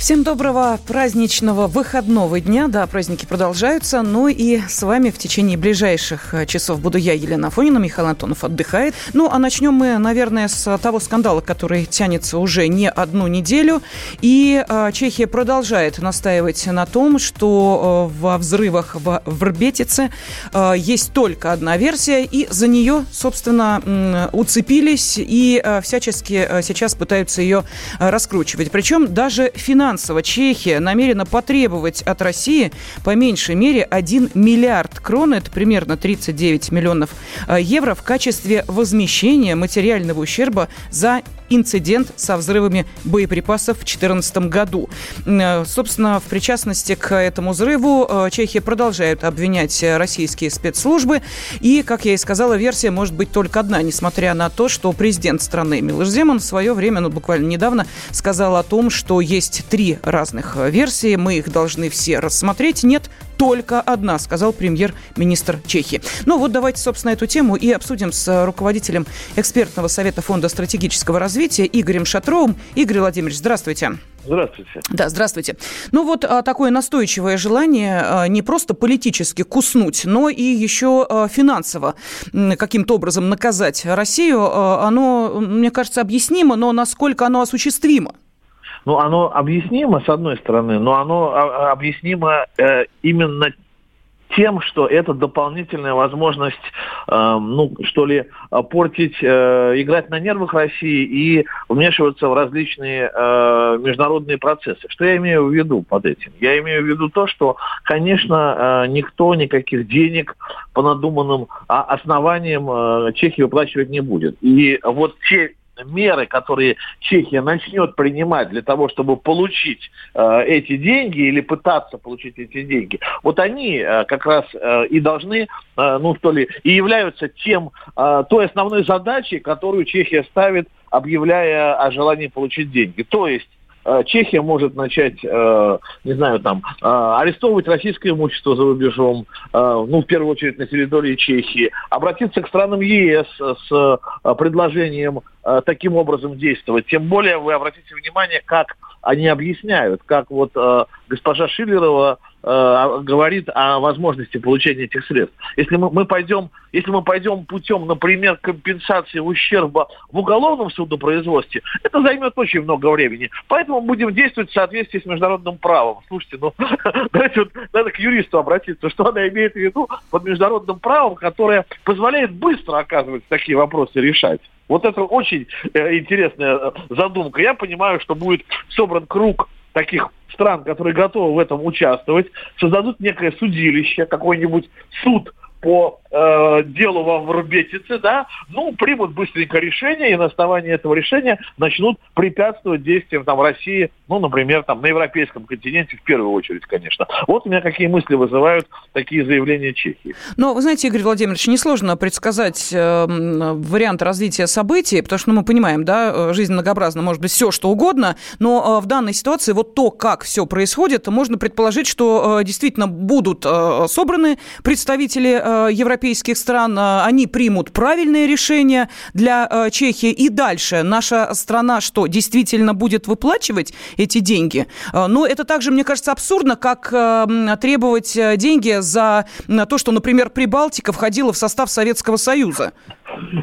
Всем доброго праздничного выходного дня. Да, праздники продолжаются. Ну и с вами в течение ближайших э, часов буду я, Елена Афонина. Михаил Антонов отдыхает. Ну, а начнем мы, наверное, с того скандала, который тянется уже не одну неделю. И э, Чехия продолжает настаивать на том, что э, во взрывах в Врбетице э, есть только одна версия. И за нее, собственно, э, уцепились и э, всячески э, сейчас пытаются ее э, раскручивать. Причем даже финансово финансово. Чехия намерена потребовать от России по меньшей мере 1 миллиард крон, это примерно 39 миллионов э, евро, в качестве возмещения материального ущерба за инцидент со взрывами боеприпасов в 2014 году. Э, собственно, в причастности к этому взрыву э, Чехия продолжает обвинять российские спецслужбы. И, как я и сказала, версия может быть только одна, несмотря на то, что президент страны Милош Земан в свое время, ну, буквально недавно, сказал о том, что есть три разных версии. Мы их должны все рассмотреть. Нет, только одна, сказал премьер-министр Чехии. Ну вот давайте, собственно, эту тему и обсудим с э, руководителем экспертного совета Фонда стратегического развития Игорем Шатровым. Игорь Владимирович, здравствуйте. Здравствуйте. Да, здравствуйте. Ну вот а, такое настойчивое желание а, не просто политически куснуть, но и еще а, финансово каким-то образом наказать Россию, оно, мне кажется, объяснимо, но насколько оно осуществимо? Ну, оно объяснимо, с одной стороны, но оно а, объяснимо э, именно тем, что это дополнительная возможность, э, ну, что ли, портить, э, играть на нервах России и вмешиваться в различные э, международные процессы. Что я имею в виду под этим? Я имею в виду то, что, конечно, э, никто никаких денег по надуманным а, основаниям э, Чехии выплачивать не будет. И вот те меры, которые Чехия начнет принимать для того, чтобы получить э, эти деньги или пытаться получить эти деньги, вот они э, как раз э, и должны, э, ну что ли, и являются тем, э, той основной задачей, которую Чехия ставит, объявляя о желании получить деньги. То есть Чехия может начать, э, не знаю, там, э, арестовывать российское имущество за рубежом, ну, в первую очередь на территории Чехии, обратиться к странам ЕС с предложением таким образом действовать. Тем более вы обратите внимание, как они объясняют, как вот госпожа Шиллерова э, говорит о возможности получения этих средств. Если мы, мы пойдем, если мы пойдем путем, например, компенсации ущерба в уголовном судопроизводстве, это займет очень много времени. Поэтому будем действовать в соответствии с международным правом. Слушайте, ну давайте вот надо к юристу обратиться, что она имеет в виду под международным правом, которое позволяет быстро, оказывается, такие вопросы решать. Вот это очень э, интересная э, задумка. Я понимаю, что будет собран круг таких стран, которые готовы в этом участвовать, создадут некое судилище, какой-нибудь суд по э, делу во Врубетице, да, ну, примут быстренько решение, и на основании этого решения начнут препятствовать действиям там России, ну, например, там на европейском континенте в первую очередь, конечно. Вот у меня какие мысли вызывают такие заявления Чехии. Но, вы знаете, Игорь Владимирович, несложно предсказать э, вариант развития событий, потому что ну, мы понимаем, да, жизнь многообразна, может быть, все что угодно, но э, в данной ситуации вот то, как все происходит, можно предположить, что э, действительно будут э, собраны представители э, европейских стран, э, они примут правильные решения для э, Чехии. И дальше наша страна что, действительно будет выплачивать эти деньги? Э, но это также, мне кажется, абсурдно, как требовать деньги за то, что, например, Прибалтика входила в состав Советского Союза.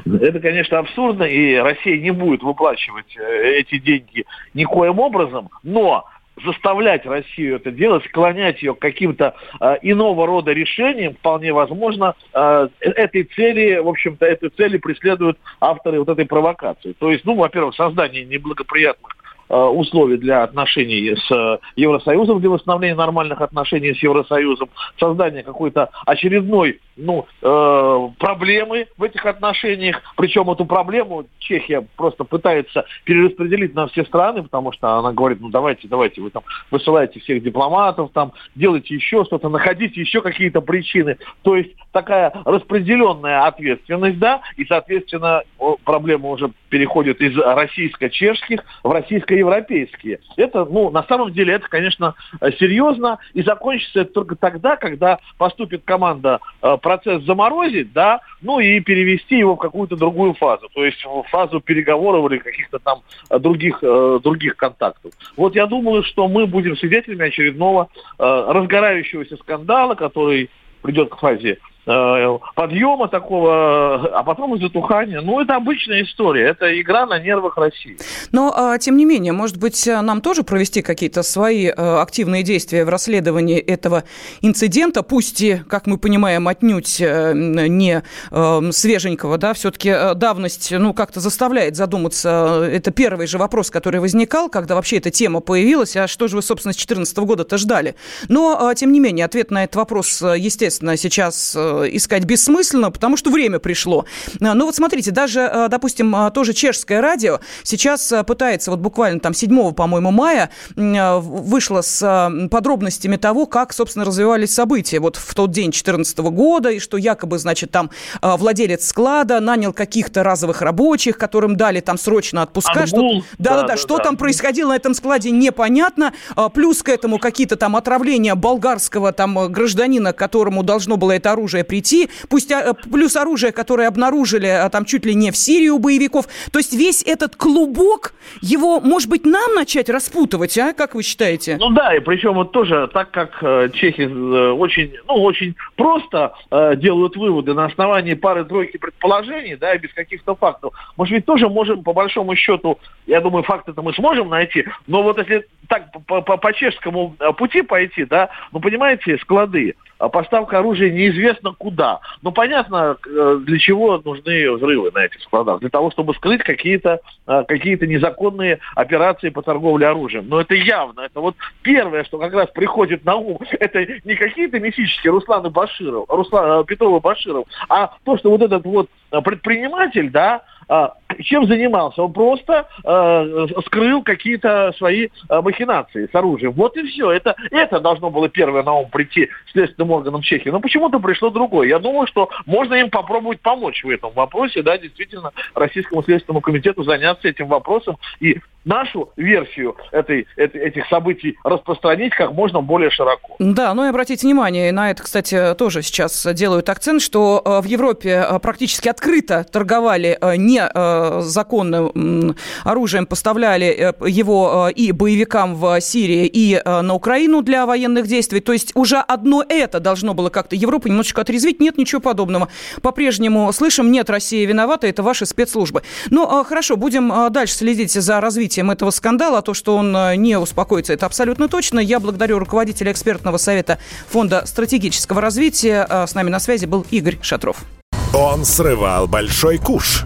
Это, конечно, абсурдно, и Россия не будет выплачивать эти деньги никоим образом, но заставлять Россию это делать, склонять ее к каким-то э, иного рода решениям, вполне возможно, э, этой цели, в общем-то, этой цели преследуют авторы вот этой провокации. То есть, ну, во-первых, создание неблагоприятных э, условий для отношений с Евросоюзом, для восстановления нормальных отношений с Евросоюзом, создание какой-то очередной ну, э, проблемы в этих отношениях. Причем эту проблему Чехия просто пытается перераспределить на все страны, потому что она говорит, ну давайте, давайте, вы там высылаете всех дипломатов, там делайте еще что-то, находите еще какие-то причины. То есть такая распределенная ответственность, да, и, соответственно, проблема уже переходит из российско-чешских в российско-европейские. Это, ну, на самом деле, это, конечно, серьезно, и закончится это только тогда, когда поступит команда э, процесс заморозить, да, ну и перевести его в какую-то другую фазу, то есть в фазу переговоров или каких-то там э, других, э, других контактов. Вот я думаю, что мы будем свидетелями очередного разгорающегося скандала, который придет к фазе Э, подъема такого, а потом и затухания. Ну, это обычная история, это игра на нервах России. Но, а, тем не менее, может быть, нам тоже провести какие-то свои э, активные действия в расследовании этого инцидента, пусть и, как мы понимаем, отнюдь э, не свеженького, да, все-таки давность, ну, как-то заставляет задуматься. Это первый же вопрос, который возникал, когда вообще эта тема появилась, а что же вы, собственно, с 2014 года-то ждали? Но, тем не менее, ответ на этот вопрос, естественно, сейчас искать бессмысленно, потому что время пришло. А, ну вот смотрите, даже, а, допустим, тоже чешское радио сейчас пытается, вот буквально там 7, по-моему, мая вышло с подробностями того, как, собственно, развивались события вот в тот день 2014 года, и что якобы, значит, там владелец склада нанял каких-то разовых рабочих, которым дали там срочно отпуска. Что, да, да, да, да, что да. там происходило на этом складе, непонятно. Плюс к этому какие-то там отравления болгарского там гражданина, которому должно было это оружие прийти, пусть а, плюс оружие, которое обнаружили а, там чуть ли не в Сирии у боевиков. То есть весь этот клубок, его, может быть, нам начать распутывать, а? Как вы считаете? Ну да, и причем вот тоже, так как э, чехи э, очень, ну, очень просто э, делают выводы на основании пары-тройки предположений, да, и без каких-то фактов. Может ведь тоже можем, по большому счету, я думаю, факты-то мы сможем найти, но вот если так по, по, по чешскому э, пути пойти, да, ну, понимаете, склады, поставка оружия неизвестно куда. Ну, понятно, э, для чего нужны взрывы на этих складах. Для того, чтобы скрыть какие-то э, какие незаконные операции по торговле оружием. Но это явно. Это вот первое, что как раз приходит на ум. Это не какие-то мифические Русланы Баширов, Руслан, Петрова Баширов, а то, что вот этот вот предприниматель, да, чем занимался? Он просто э, скрыл какие-то свои э, махинации с оружием. Вот и все. Это, это должно было первое на ум прийти следственным органам Чехии. Но почему-то пришло другое. Я думаю, что можно им попробовать помочь в этом вопросе, да, действительно, Российскому следственному комитету заняться этим вопросом и нашу версию этой, этих событий распространить как можно более широко. Да, ну и обратите внимание, на это, кстати, тоже сейчас делают акцент, что э, в Европе э, практически открыто торговали э, незаконным оружием, поставляли его и боевикам в Сирии, и на Украину для военных действий. То есть уже одно это должно было как-то Европу немножечко отрезвить. Нет ничего подобного. По-прежнему слышим, нет, Россия виновата, это ваши спецслужбы. Ну, хорошо, будем дальше следить за развитием этого скандала. То, что он э, не успокоится, это абсолютно точно. Я благодарю руководителя экспертного совета Фонда стратегического развития. Э, с нами на связи был Игорь Шатров. Он срывал большой куш.